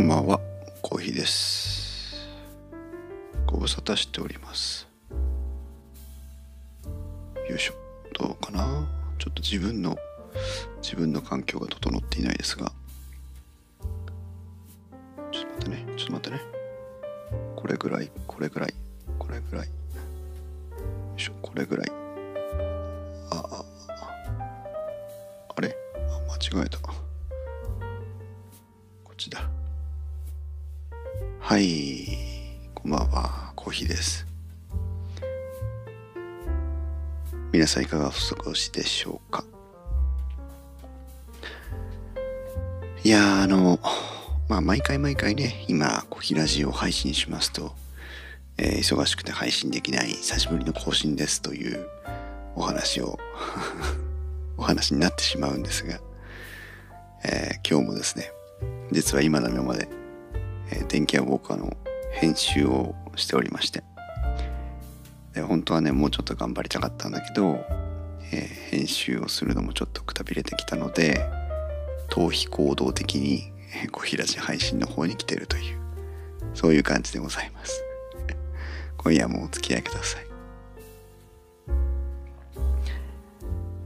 こんばんは、コーヒーです。ご無沙汰しております。よいしょ、どうかなちょっと自分の、自分の環境が整っていないですが。さんいかがお過ごしでしょうか？いや、あの、まあ、毎回毎回ね、今、コヒラジオを配信しますと、えー忙しくて配信できない久しぶりの更新ですというお話を、お話になってしまうんですが、えー今日もですね、実は今の今までえー電気屋ウォーカーの編集をしておりましてで本当はねもうちょっと頑張りたかったんだけど、えー編集をするのもちょっとくたびれてきたので逃避行動的に小平寺配信の方に来てるというそういう感じでございます。今夜もお付き合いください。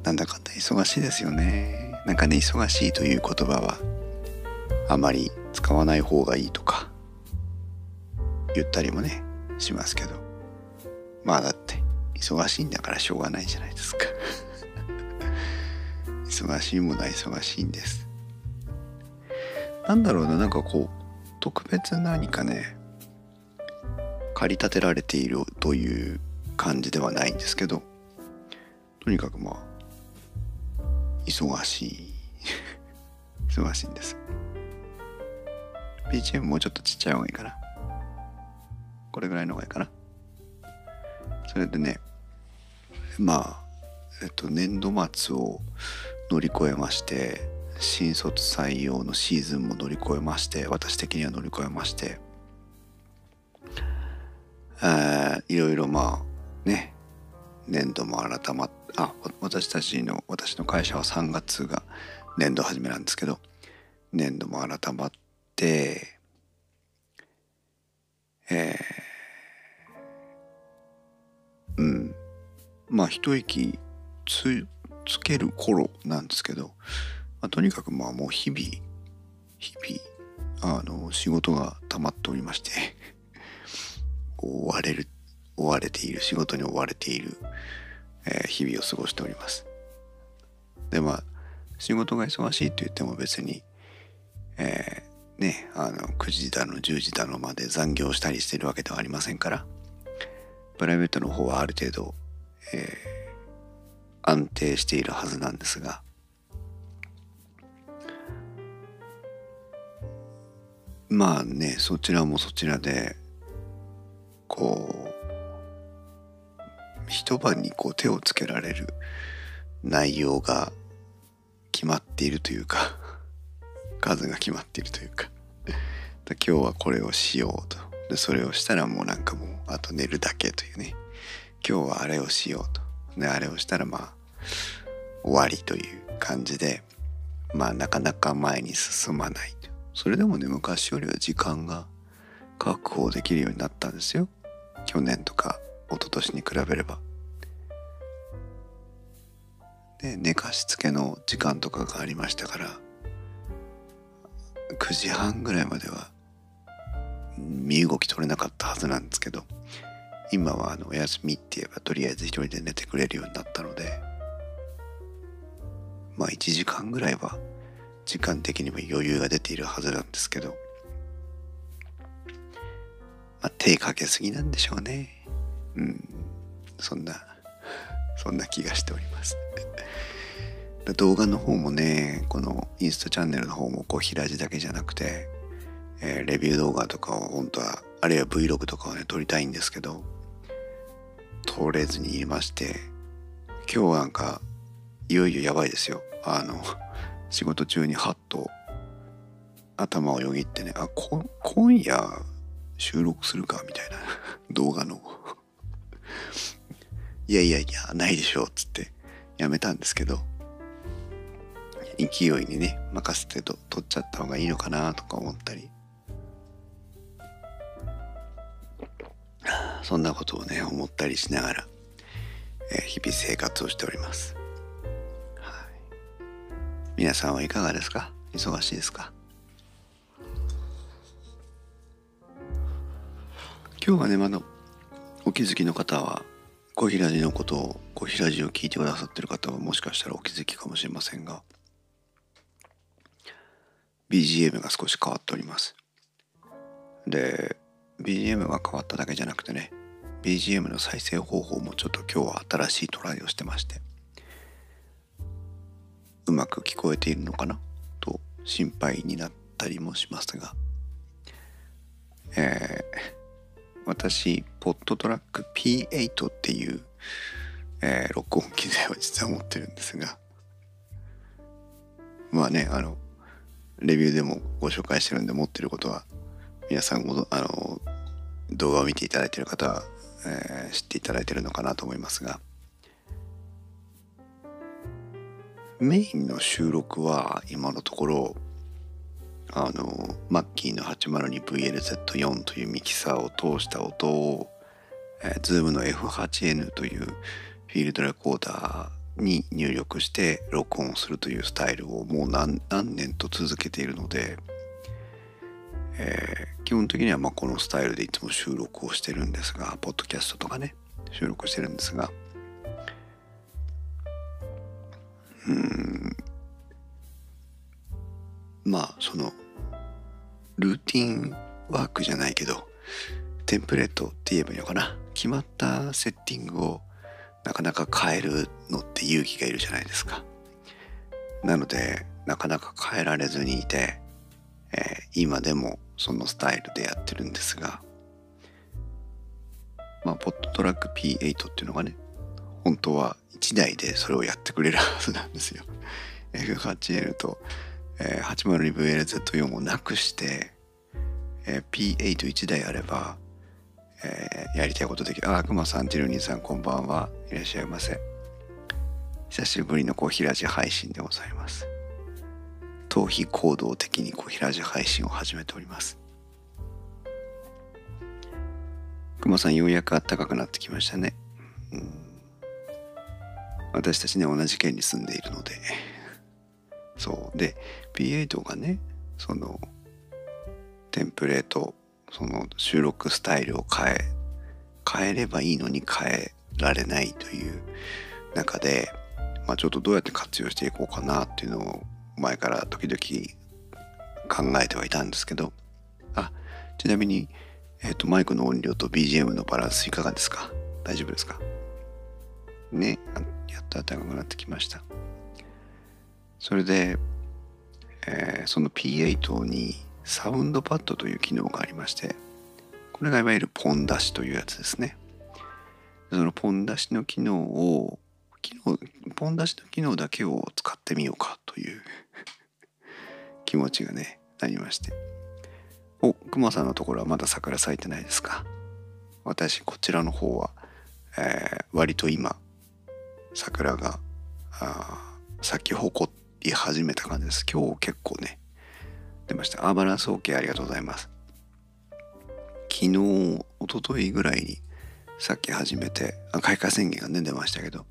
なんだかんだ忙しいですよね。なんかね忙しいという言葉はあまり使わない方がいいとか言ったりもねしますけど。まあだって忙しいんだからしょうがないじゃないですか。忙しいものは忙しいんです。なんだろうななんかこう特別何かね駆り立てられているという感じではないんですけどとにかくまあ忙しい。忙しいんです。BGM もうちょっとちっちゃい方がいいかな。これぐらいの方がいいかな。それでねまあえっと年度末を乗り越えまして新卒採用のシーズンも乗り越えまして私的には乗り越えましてあーいろいろまあね年度も改まっあ私たちの私の会社は3月が年度始めなんですけど年度も改まってえーうん。まあ一息つつける頃なんですけど、まあ、とにかくまあもう日々日々あの仕事が溜まっておりまして 追われる追われている仕事に追われている、えー日々を過ごしております。でまあ仕事が忙しいと言っても別にえーねあの9時だの10時だのまで残業したりしてるわけではありませんからプライベートの方はある程度、えー安定しているはずなんですがまあねそちらもそちらでこう一晩にこう手をつけられる内容が決まっているというか 数が決まっているというか。今日はこれをしようと。でそれをしたらもうなんかもうあと寝るだけというね。今日はあれをしようと。であれをしたらまあ終わりという感じでまあなかなか前に進まないそれでもね昔よりは時間が確保できるようになったんですよ。去年とか一昨年に比べれば。で寝かしつけの時間とかがありましたから9時半ぐらいまでは身動き取れなかったはずなんですけど今はあのお休みって言えばとりあえず一人で寝てくれるようになったのでまあ1時間ぐらいは時間的にも余裕が出ているはずなんですけどまあ手かけすぎなんでしょうね。うん。そんな そんな気がしております。動画の方もねこのインスタチャンネルの方もこう平地だけじゃなくて、えーレビュー動画とかを本当はあるいは Vlog とかをね撮りたいんですけど撮れずにいまして今日なんかいよいよやばいですよ。あの仕事中にハッと頭をよぎってねあこ今夜収録するかみたいな 動画の。いやいやいやないでしょっつってやめたんですけど勢いにね任せてと撮っちゃった方がいいのかなとか思ったり。そんなことをね思ったりしながら、えー、日々生活をしております、はい、皆さんはいかがですか？忙しいですか？今日はねまだお気づきの方は小平寺のことを小平寺を聞いてくださってる方はもしかしたらお気づきかもしれませんが BGM が少し変わっております。で BGM が変わっただけじゃなくてね BGM の再生方法もちょっと今日は新しいトライをしてましてうまく聞こえているのかな？と心配になったりもしますがえー、私ポットトラック P8 っていう、えー、録音機材を実は持ってるんですがまあねあのレビューでもご紹介してるんで持ってることは皆さんごあの動画を見ていただいている方は、えー、知っていただいているのかなと思いますがメインの収録は今のところあのマッキーの 802VLZ4 というミキサーを通した音を、えー、Zoom の F8N というフィールドレコーダーに入力して録音するというスタイルをもう何年と続けているので、えー、基本的にはまこのスタイルでいつも収録をしてるんですがポッドキャストとかね収録してるんですが。うん。まあそのルーティンワークじゃないけどテンプレートって言えばいいのかな。決まったセッティングをなかなか変えるのって勇気がいるじゃないですか。なのでなかなか変えられずにいて、えー、今でもそのスタイルでやってるんですがまあポットトラック P8 っていうのがね本当は1台でそれをやってくれるはずなんですよ。F8L と、えー、802VLZ4 をなくして、えー、P81 台あれば、えー、やりたいことできる。あくまさんジルニーさんこんばんは。いらっしゃいませ。久しぶりのこう平地配信でございます。逃避行動的にこう平地配信を始めております。くまさんようやく暖かくなってきましたね、うん、私たちね同じ県に住んでいるので。そう。で P8 がねそのテンプレートその収録スタイルを変え変えればいいのに変えられないという中で、まあ、ちょっとどうやって活用していこうかなっていうのを前から時々考えてはいたんですけど。あちなみに、えーと、マイクの音量と BGM のバランスいかがですか？大丈夫ですか？ねやっと暖かくなってきました。それで、えー、その P8 にサウンドパッドという機能がありましてこれがいわゆるポン出しというやつですね。そのポン出しの機能を機能ポン出しの機能だけを使ってみようかという気持ちがねなりまして。おくまさんのところはまだ桜咲いてないですか？私こちらの方は、えー、割と今桜が咲き誇り始めた感じです。今日結構ね出ました。あバランス OK ありがとうございます。昨日一昨日ぐらいに咲き始めて開花宣言がね出ましたけど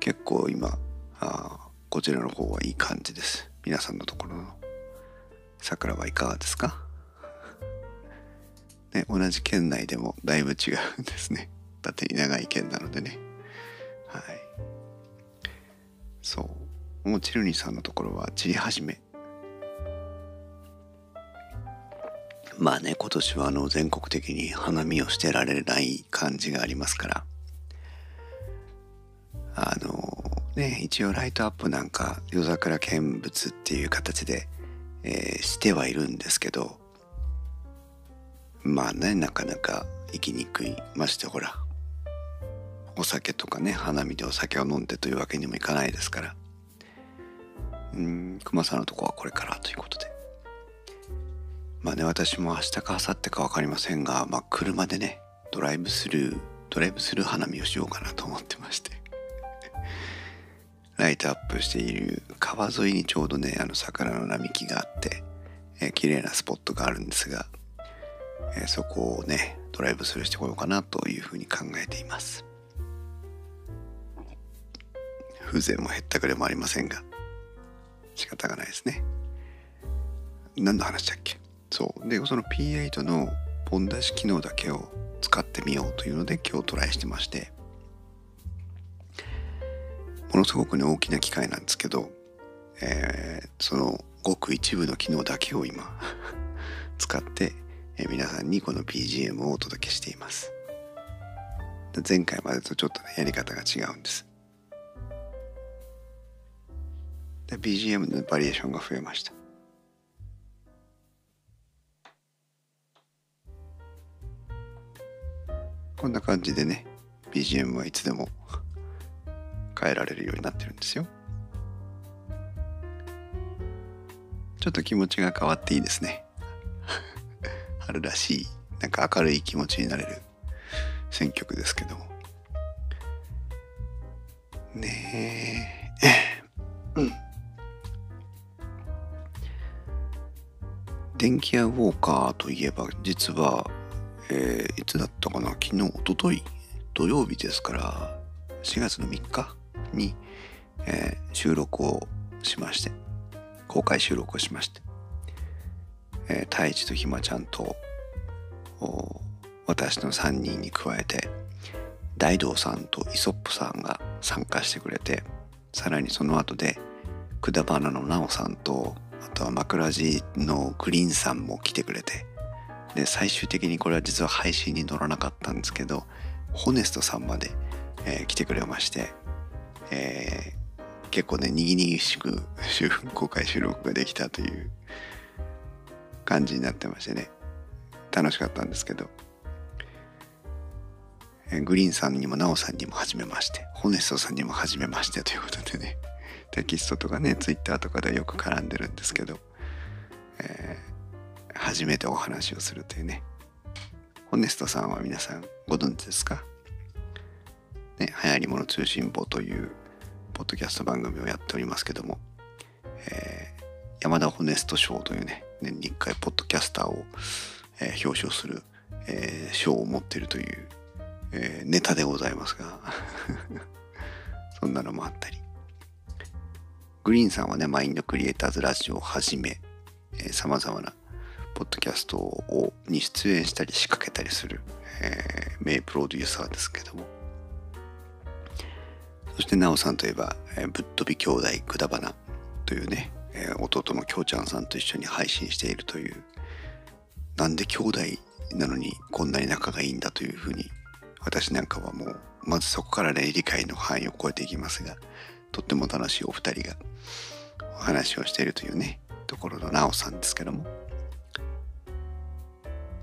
結構今あこちらの方はいい感じです。皆さんのところの桜はいかがですか？ね、同じ県内でもだいぶ違うんですね。縦に長い県なのでね。はい。そう。もうちるにさんのところは散り始め。まあね今年はあの全国的に花見をしてられない感じがありますから。あのね一応ライトアップなんか夜桜見物っていう形で、えー、してはいるんですけどまあねなかなか行きにくい。ましてほらお酒とかね花見でお酒を飲んでというわけにもいかないですから。うん熊さんのとこはこれからということで。まあね私も明日か明後日か分かりませんが、まあ、車でねドライブスルードライブスルー花見をしようかなと思ってまして。ライトアップしている川沿いにちょうどねあの桜の並木があって、えー、綺麗なスポットがあるんですが、えー、そこをねドライブスルーしてこようかなというふうに考えています。風情もへったくれもありませんが仕方がないですね。何の話だっけ？そう。でその P8 のポン出し機能だけを使ってみようというので今日トライしてましてものすごくね大きな機械なんですけど、えー、そのごく一部の機能だけを今 使って、えー、皆さんにこの BGM をお届けしています。前回までとちょっとねやり方が違うんです。で BGM のバリエーションが増えました。こんな感じでね BGM はいつでも変えられるようになってるんですよ。ちょっと気持ちが変わっていいですね。春らしいなんか明るい気持ちになれる選曲ですけど。ねえ。うん。電気屋ウォーカーといえば実はえー、いつだったかな？昨日、おととい、土曜日ですから、4月の3日？に、えー、収録をしまして、公開収録をしまして、えー、太一とひまちゃんと、私の3人に加えて、大道さんとイソップさんが参加してくれて、さらにその後で、くだばなのなおさんと、あとは枕地のグリーンさんも来てくれて、で最終的にこれは実は配信に乗らなかったんですけどホネストさんまで、えー、来てくれまして、えー、結構ねにぎにぎしく公開収録ができたという感じになってましてね。楽しかったんですけど、えー、グリーンさんにもナオさんにも初めまして。ホネストさんにも初めましてということでね。テキストとかねツイッターとかでよく絡んでるんですけど、えー初めてお話をするというね。ホネストさんは皆さんご存知ですか？ね、流行り物通信簿というポッドキャスト番組をやっておりますけども、えー、山田ホネスト賞というね、年に1回ポッドキャスターを、えー、表彰する、えー、賞を持っているという、えネタでございますが そんなのもあったり。グリーンさんはね、マインドクリエイターズラジオをはじめ、えー、様々なポッドキャストをに出演したり仕掛けたりする、え、名プロデューサーですけどもそしてなおさんといえば、えー、ぶっ飛び兄弟くだばなというね、えー、弟のきょうちゃんさんと一緒に配信しているというなんで兄弟なのにこんなに仲がいいんだというふうに私なんかはもうまずそこからね理解の範囲を超えていきますがとっても楽しいお二人がお話をしているというねところのなおさんですけども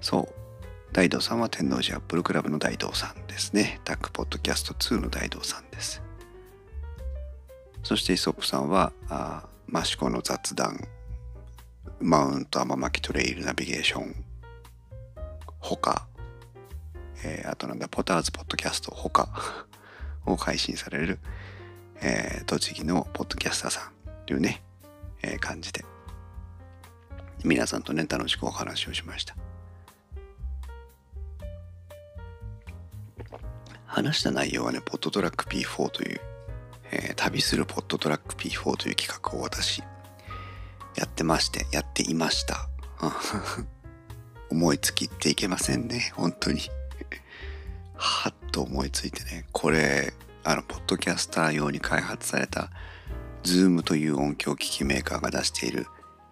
そう。大道さんは天王寺アップルクラブの大道さんですね。タックポッドキャスト2の大道さんです。そしてイソップさんは、あマシコの雑談、マウント天巻トレイルナビゲーション、ほか、えー、あとなんだ、ポターズポッドキャストほか を配信される、えー、栃木のポッドキャスターさんというね、えー、感じで、皆さんとね、楽しくお話をしました。話した内容はね、ポットトラック P4 という、えー、旅するポットトラック P4 という企画を私、やってまして、やっていました。思いつきっていけませんね、本当に。はっと思いついてね、これ、あの、ポッドキャスター用に開発された、Zoom という音響機器メーカーが出している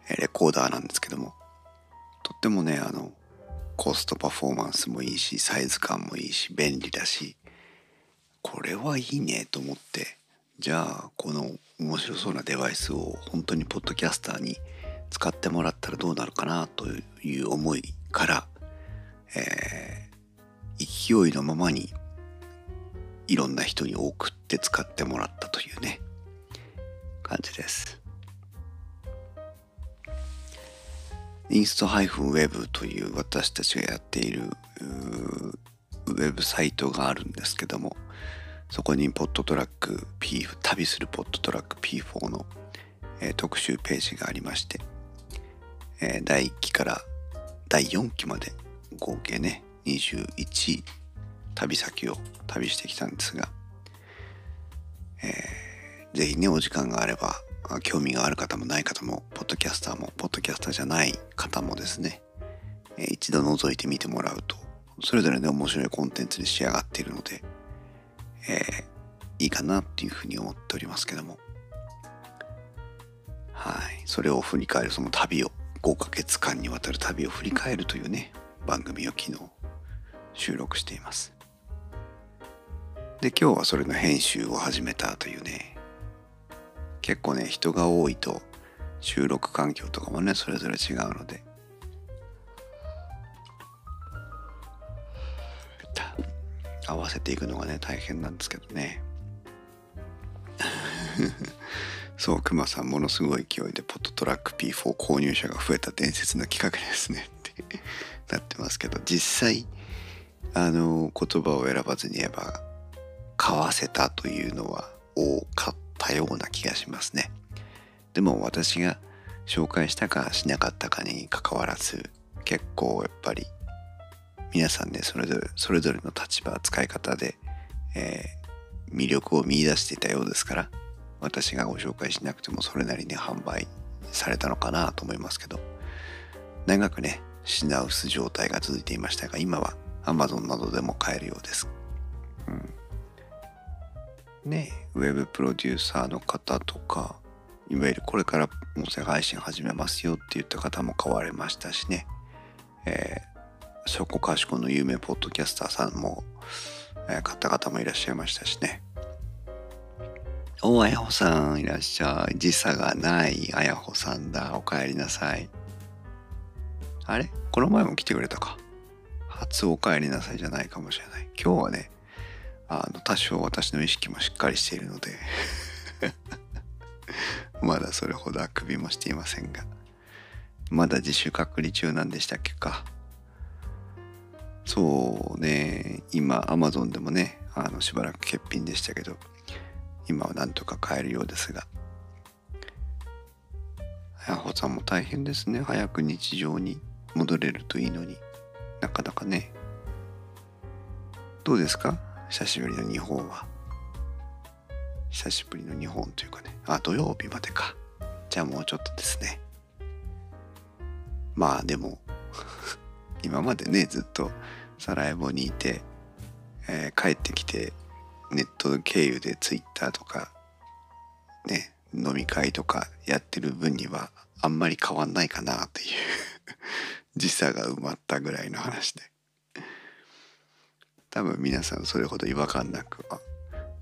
レコーダーなんですけども、とってもね、あの、コストパフォーマンスもいいし、サイズ感もいいし、便利だし、これはいいねと思ってじゃあこの面白そうなデバイスを本当にポッドキャスターに使ってもらったらどうなるかなという思いから、えー、勢いのままにいろんな人に送って使ってもらったというね感じです。インスト -web という私たちがやっているウェブサイトがあるんですけどもそこにポットトラック P 旅するポットトラック P4 の、えー、特集ページがありまして、えー、第1期から第4期まで合計ね21旅先を旅してきたんですが、えー、ぜひねお時間があれば興味がある方もない方もポッドキャスターもポッドキャスターじゃない方もですね、えー、一度覗いてみてもらうとそれぞれね面白いコンテンツに仕上がっているので、えー、いいかなっていうふうに思っておりますけども。はい。それを振り返るその旅を5ヶ月間にわたる旅を振り返るというね番組を昨日収録しています。で今日はそれの編集を始めたというね結構ね人が多いと収録環境とかもねそれぞれ違うので合わせていくのがね大変なんですけどね。そうクマさんものすごい勢いでポットトラック P4 購入者が増えた伝説の企画ですねってなってますけど実際あの言葉を選ばずに言えば買わせたというのは多かったような気がしますね。でも私が紹介したかしなかったかにかかわらず結構やっぱり皆さんねそれぞれそれぞれの立場使い方で、えー、魅力を見いだしていたようですから私がご紹介しなくてもそれなりに販売されたのかなと思いますけど長くね品薄状態が続いていましたが今は Amazon などでも買えるようです、うん、ねウェブプロデューサーの方とかいわゆるこれから音声配信始めますよって言った方も買われましたしね、えーそこかしこの有名ポッドキャスターさんも、えー、買った方もいらっしゃいましたしね。おあやほさんいらっしゃい。時差がないあやほさんだ。お帰りなさい。あれ？この前も来てくれたか。初お帰りなさいじゃないかもしれない。今日はね、あの、多少私の意識もしっかりしているので まだそれほどあくびもしていませんが、まだ自主隔離中なんでしたっけか。そうね。今 Amazon でもねあのしばらく欠品でしたけど今はなんとか買えるようですが。やほさんも大変ですね。早く日常に戻れるといいのに。なかなかね。どうですか？久しぶりの日本は。久しぶりの日本というかね。あ土曜日までか。じゃあもうちょっとですね。まあでも今までねずっとサラエボにいて、えー、帰ってきてネット経由でツイッターとかね飲み会とかやってる分にはあんまり変わんないかなっていう 時差が埋まったぐらいの話で。多分皆さんそれほど違和感なく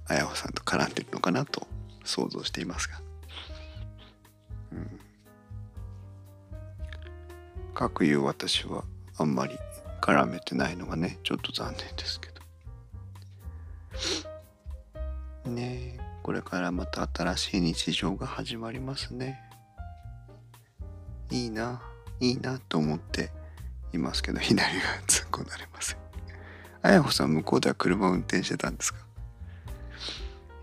あやほさんと絡んでるのかなと想像していますが、うん、かくいう私はあんまり絡めてないのがねちょっと残念ですけど。ねこれからまた新しい日常が始まりますね。いいないいなと思っていますけど左が突っ込んだれませんあやほさん向こうでは車を運転してたんですか？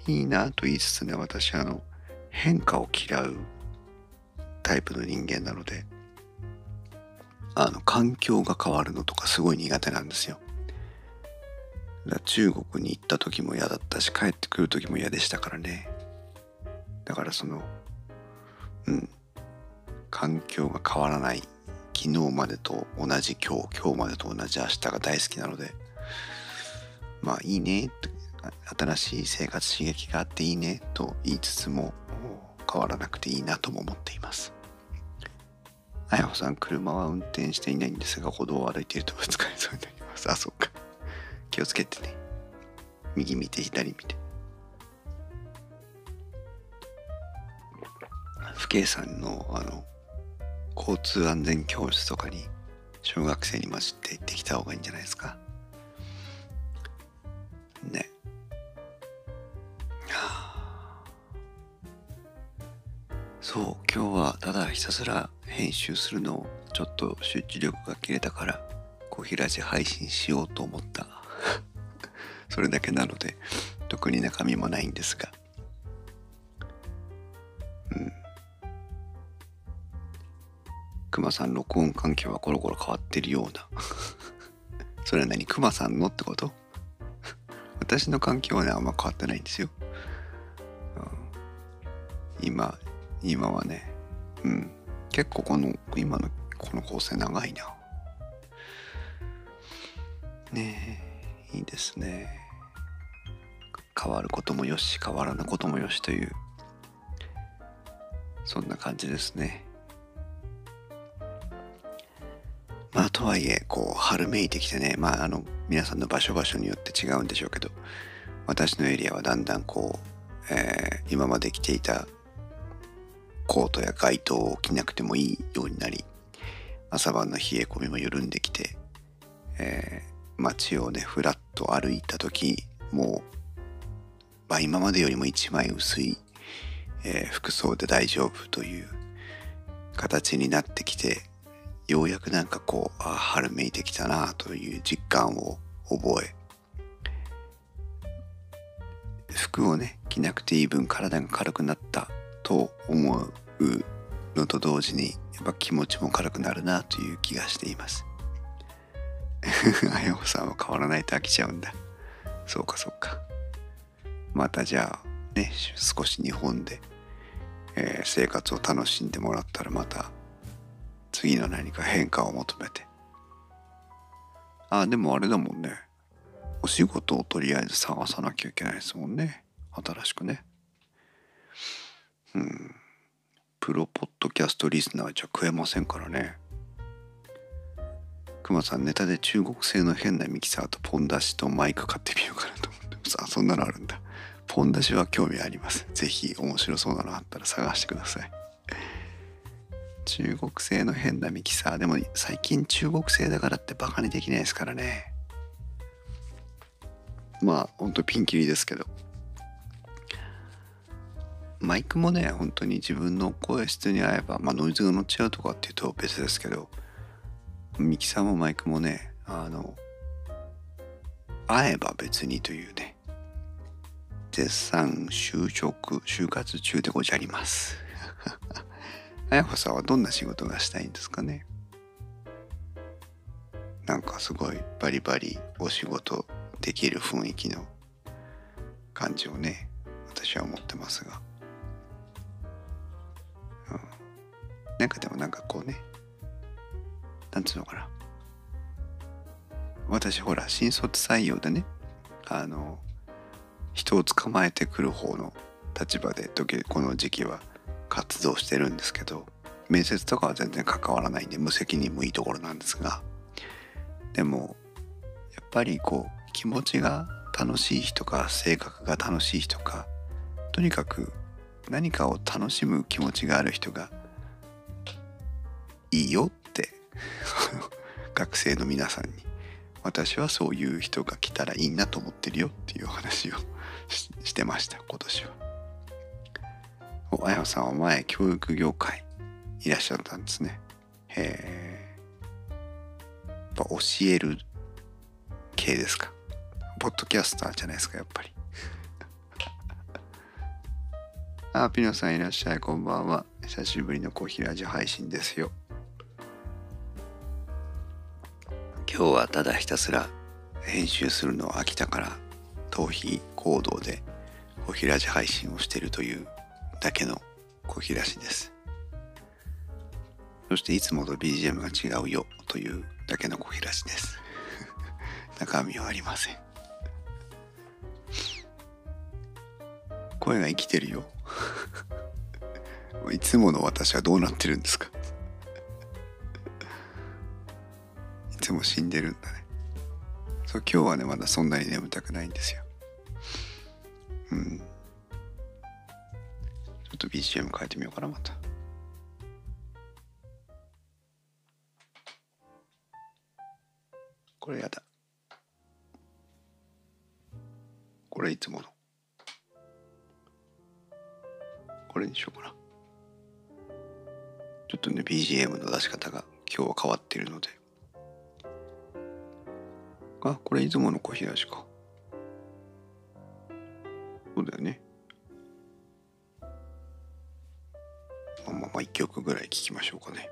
いいなと言いつつね私あの変化を嫌うタイプの人間なのであの環境が変わるのとかすごい苦手なんですよ。だ中国に行った時も嫌だったし帰ってくる時も嫌でしたからね。だからそのうん環境が変わらない昨日までと同じ今日今日までと同じ明日が大好きなのでまあいいね新しい生活刺激があっていいねと言いつつも変わらなくていいなとも思っています。あやほさん、車は運転していないんですが、歩道を歩いているとぶつかりそうになります。あ、そっか。気をつけてね。右見て、左見て。父兄さんの、あの、交通安全教室とかに、小学生に混じって行ってきた方がいいんじゃないですか。ね。そう、今日はただひたすら編集するのをちょっと集中力が切れたからコヒラジ配信しようと思った。それだけなので特に中身もないんですが。うん。クマさん録音環境はコロコロ変わってるような。それは何？クマさんのってこと？私の環境はねあんま変わってないんですよ、うん、今今はねうん。結構この今のこの構成長いな。ねえいいですね。変わることもよし変わらぬこともよしというそんな感じですね。まあとはいえこう春めいてきてねまああの皆さんの場所場所によって違うんでしょうけど私のエリアはだんだんこう、えー、今まで着ていたコートや街灯を着なくてもいいようになり朝晩の冷え込みも緩んできて、えー、街をねふらっと歩いた時もうまあ、今までよりも一枚薄い、えー、服装で大丈夫という形になってきてようやくなんかこうあ春めいてきたなという実感を覚え服をね着なくていい分体が軽くなったと思うのと同時にやっぱ気持ちも軽くなるなという気がしています。あやほさんは変わらないと飽きちゃうんだ。そうかそうか。またじゃあね少し日本で、えー、生活を楽しんでもらったらまた次の何か変化を求めて。あでもあれだもんね。お仕事をとりあえず探さなきゃいけないですもんね。新しくね。うんプロポッドキャストリスナーじゃ食えませんからねくまさんネタで中国製の変なミキサーとポン出しとマイク買ってみようかなと思ってますあそんなのあるんだポン出しは興味あります。ぜひ面白そうなのあったら探してください。中国製の変なミキサー。でも最近中国製だからってバカにできないですからね。まあほんとピンキリですけど。マイクもね、本当に自分の声質に合えば、まあノイズが乗っちゃうとかっていうと別ですけど、ミキサーもマイクもね、あの、合えば別にというね、絶賛就職、就活中でござります。あやほさんはどんな仕事がしたいんですかね？なんかすごいバリバリお仕事できる雰囲気の感じをね、私は思ってますが。うん。なんかでもなんかこうね、なんつうのかな。私ほら、新卒採用でね、あの、人を捕まえてくる方の立場で時この時期は活動してるんですけど面接とかは全然関わらないんで無責任もいいところなんですがでもやっぱりこう気持ちが楽しい人か性格が楽しい人かとにかく何かを楽しむ気持ちがある人がいいよって 学生の皆さんに私はそういう人が来たらいいなと思ってるよっていう話をしてました今年は。おあやさんは前教育業界いらっしゃったんですね。へえ。やっぱ教える系ですか？ポッドキャスターじゃないですかやっぱり。あ、ピノさんいらっしゃい、こんばんは。久しぶりのコーヒーラジオ配信ですよ。今日はただひたすら編集するの飽きたから逃避行動でコーヒーラジ配信をしているというだけのコーヒーラジです。そしていつもと BGM が違うよというだけのコーヒーラジです。中身はありません。声が生きてるよ。いつもの私はどうなってるんですか？いつも死んでるんだね。そう今日はねまだそんなに眠たくないんですよ。うん。ちょっと BGM 変えてみようかなまた。これやだ。これいつもの。これにしようかなちょっとね BGM の出し方が今日は変わっているのであ、これ出雲の小平しか。そうだよね。まあまあまあ一曲ぐらい聴きましょうかね。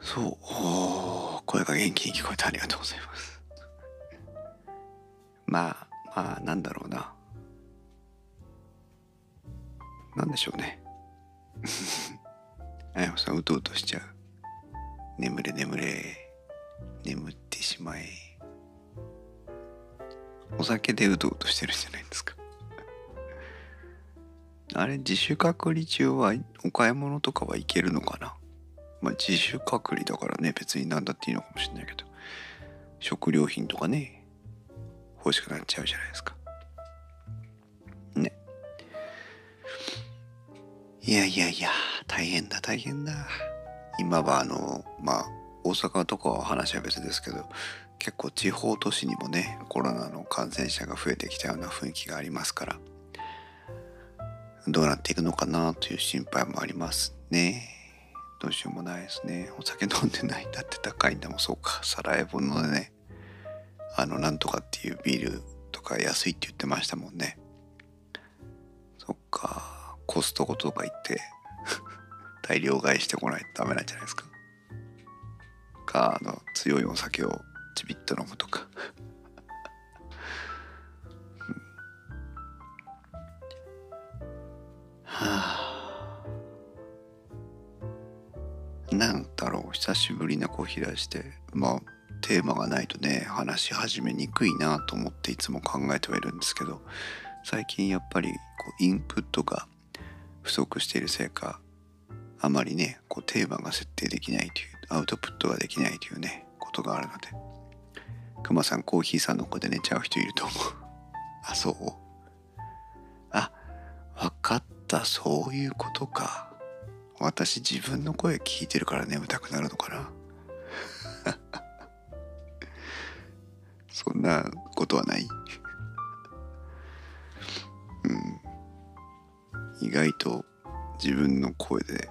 そう、お声が元気に聞こえてありがとうございますまあまあなんだろうななんでしょうね。あやまさんうとうとしちゃう。眠れ眠れ。眠ってしまえ。お酒でうとうとしてるじゃないですか。あれ自主隔離中はお買い物とかは行けるのかな。まあ自主隔離だからね別に何だっていいのかもしれないけど。食料品とかね欲しくなっちゃうじゃないですか。いやいやいや大変だ大変だ。今はあのまあ大阪とかは話は別ですけど結構地方都市にもねコロナの感染者が増えてきたような雰囲気がありますからどうなっていくのかなという心配もありますね。どうしようもないですね。お酒飲んでないんだって高いんだもん。そうかサラエボのねあのなんとかっていうビールとか安いって言ってましたもんね。そっか。コストコとか行って 大量買いしてこないとダメなんじゃないですか。かあの強いお酒をちびっと飲むとか。はあ。なんだろう久しぶりなコーヒーラして。まあテーマがないとね話し始めにくいなと思っていつも考えてはいるんですけど最近やっぱりこうインプットが不足しているせいかあまりねこうテーマが設定できないというアウトプットができないというねことがあるのでクマさんコーヒーさんの子で寝ちゃう人いると思う。あそう？あ分かった。そういうことか。私自分の声聞いてるから眠たくなるのかな。そんなことはない。うん。意外と自分の声で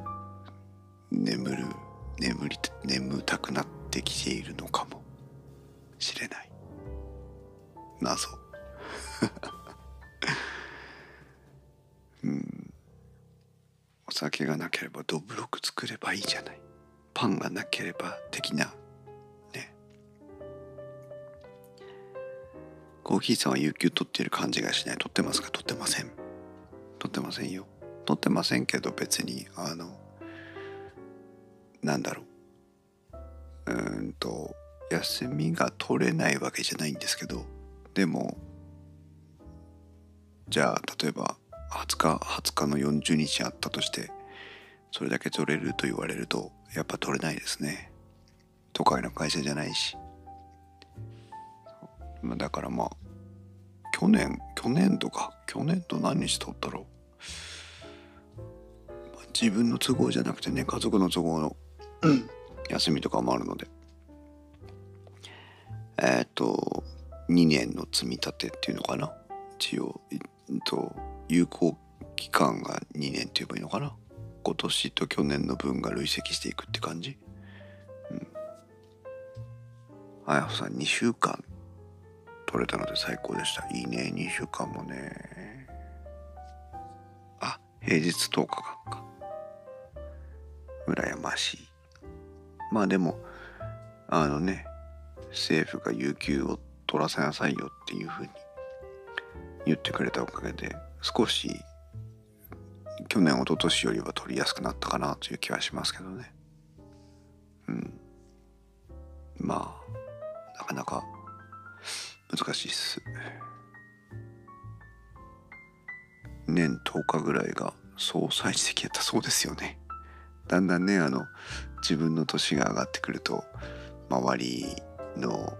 眠る眠り眠たくなってきているのかもしれない。謎。うん。お酒がなければどぶろく作ればいいじゃない。パンがなければ的なね。コーヒーさんは有給取っている感じがしない。取ってますか？取ってません。取ってませんよ。取ってませんけど別にあのなんだろう。うんと休みが取れないわけじゃないんですけどでもじゃあ例えば20日20日の40日あったとしてそれだけ取れると言われるとやっぱ取れないですね。都会の会社じゃないし。だからまあ去年去年度か去年度何日取ったろう。自分の都合じゃなくてね家族の都合の休みとかもあるので。えっ、と2年の積み立てっていうのかな。一応、えっと、有効期間が2年って言えばいいのかな。今年と去年の分が累積していくって感じ。うん。あやほさん2週間取れたので最高でした。いいね。2週間もね。あ平日10日間か。羨ましい。まあでもあのね政府が有給を取らせなさいよっていうふうに言ってくれたおかげで少し去年一昨年よりは取りやすくなったかなという気はしますけどね。うん。まあなかなか難しいっす。年10日ぐらいが総裁時的やったそうですよね。だんだんねあの自分の年が上がってくると周りの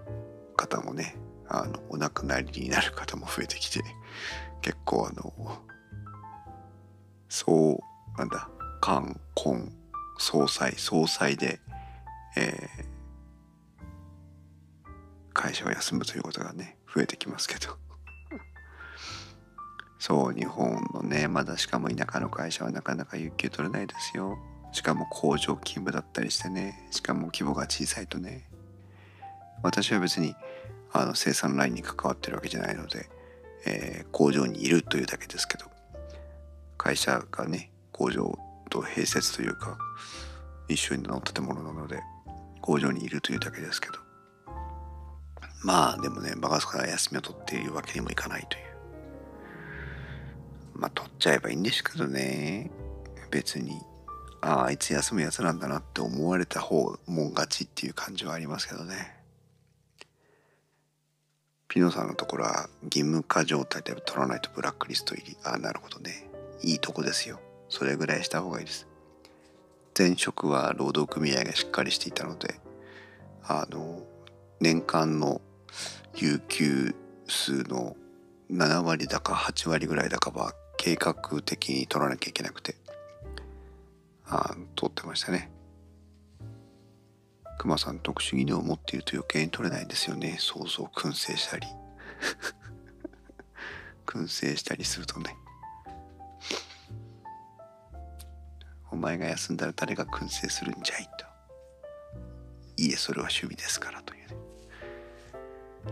方もねあのお亡くなりになる方も増えてきて結構あのそうなんだ冠婚総裁総裁で、えー、会社を休むということがね増えてきますけど。そう日本のねまだしかも田舎の会社はなかなか有給取れないですよ。しかも工場勤務だったりしてね。しかも規模が小さいとね。私は別にあの生産ラインに関わってるわけじゃないので、えー、工場にいるというだけですけど。会社がね工場と併設というか一緒にの建物なので工場にいるというだけですけど。まあでもねバカスカが休みを取っているわけにもいかないという。まあ取っちゃえばいいんですけどね。別に。あああいつ休むやつなんだなって思われた方もん勝ちっていう感じはありますけどね。ピノさんのところは義務化状態で取らないとブラックリスト入り。ああなるほどね。いいとこですよ。それぐらいした方がいいです。前職は労働組合がしっかりしていたので。あの年間の有給数の7割だか8割ぐらいだかは計画的に取らなきゃいけなくて。あ取ってましたね。熊さん特殊技能を持っていると余計に取れないんですよね。そうそう燻製したり。燻製したりするとね。お前が休んだら誰が燻製するんじゃいと。いいえそれは趣味ですからというね。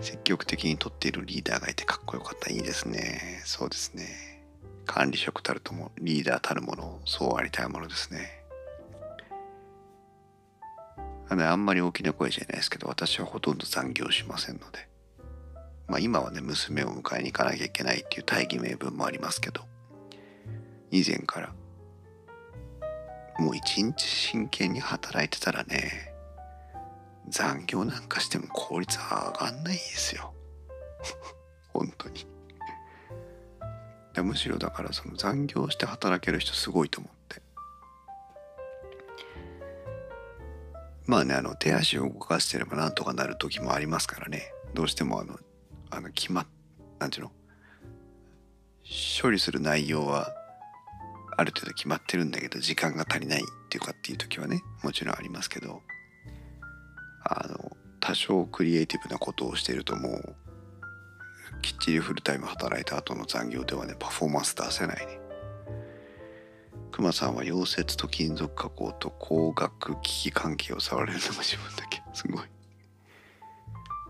積極的にとっているリーダーがいてかっこよかった。いいですね。そうですね。管理職たるともリーダーたるものそうありたいものですね。あのあんまり大きな声じゃないですけど私はほとんど残業しませんので。まあ今はね娘を迎えに行かなきゃいけないっていう大義名分もありますけど以前からもう一日真剣に働いてたらね残業なんかしても効率上がんないですよ。本当に。むしろだからその残業して働ける人すごいと思って。まあねあの手足を動かしてればなんとかなる時もありますからね。どうしてもあのあの決まっなんていうの？処理する内容はある程度決まってるんだけど時間が足りないっていうかっていう時はねもちろんありますけど。あの多少クリエイティブなことをしてるともうきっちりフルタイム働いた後の残業ではねパフォーマンス出せないね。クマさんは溶接と金属加工と光学機器関係を触れるのが自分だけ。すごい。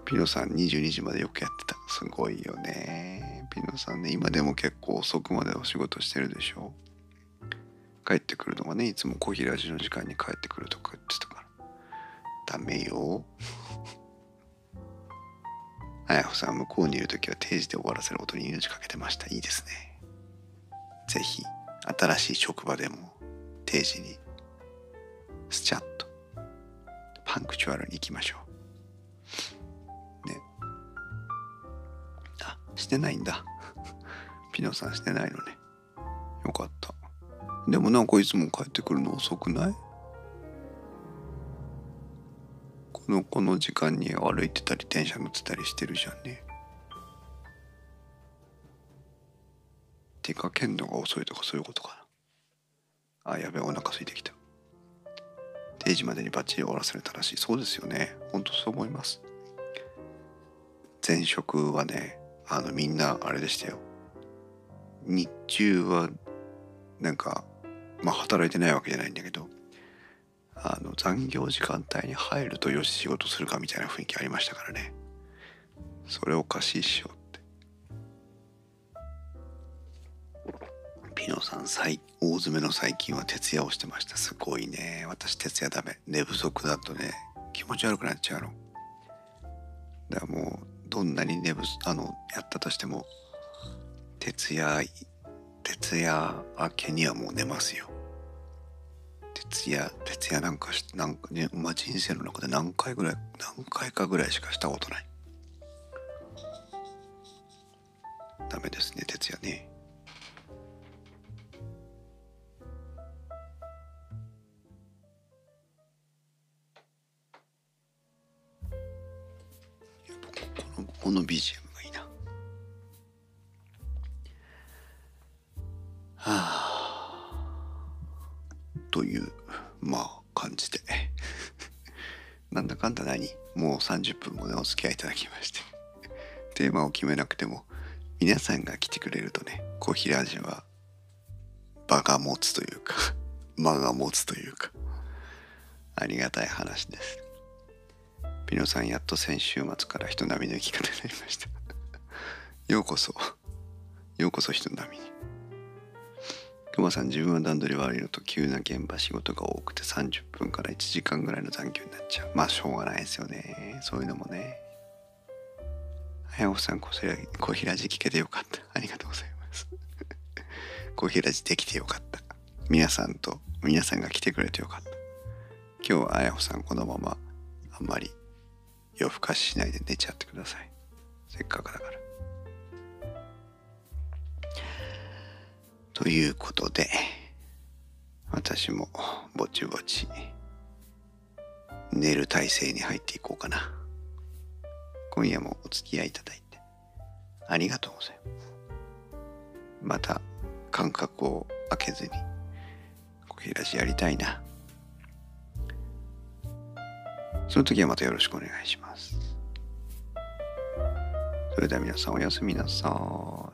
ピノさん22時までよくやってた。すごいよね。ピノさんね今でも結構遅くまでお仕事してるでしょ。帰ってくるのがねいつも小平寺の時間に帰ってくるとか言ってたから。ダメよ。あやほさん向こうにいる時は定時で終わらせることに命かけてました。いいですね。ぜひ新しい職場でも定時にスチャッとパンクチュアルに行きましょう。ね。あしてないんだ。ピノさんしてないのね。よかった。でもなんかいつも帰ってくるの遅くない？のこの時間に歩いてたり電車乗ってたりしてるじゃんね。出かけんのが遅いとかそういうことかな。あやべえお腹空いてきた。定時までにバッチリ終わらせれたらしい。そうですよね。ほんとそう思います。前職はねあのみんなあれでしたよ。日中はなんかまあ働いてないわけじゃないんだけど。あの残業時間帯に入るとよし仕事するかみたいな雰囲気ありましたからね。それおかしいっしょって。ピノさん最大詰めの最近は徹夜をしてました。すごいね。私徹夜ダメ。寝不足だとね気持ち悪くなっちゃうの。だからもうどんなに寝不あのやったとしても徹夜徹夜明けにはもう寝ますよ。徹夜徹夜なんかしなんかね、まあ、人生の中で何回ぐらい何回かぐらいしかしたことない。ダメですね徹夜ね。このこの BGM なんだかんだ何もう30分もねお付き合いいただきまして。テーマを決めなくても皆さんが来てくれるとねコーヒーラジオは場が持つというか 間が持つというかありがたい話です。ピノさんやっと先週末から人並みの生き方になりました。ようこそ。ようこそ人並みに。くまさん自分は段取り悪いのと急な現場仕事が多くて30分から1時間ぐらいの残業になっちゃう。まあしょうがないですよね。そういうのもね。はやおさんコーヒーラジ聞けてよかった。ありがとうございます。コーヒーラジできてよかった。皆さんと皆さんが来てくれてよかった。今日はあやほさんこのままあんまり夜更かししないで寝ちゃってください。せっかくだから。ということで私もぼちぼち寝る体勢に入っていこうかな。今夜もお付き合いいただいてありがとうございます。また間隔を空けずにコヒラジやりたいな。その時はまたよろしくお願いします。それでは皆さんおやすみなさい。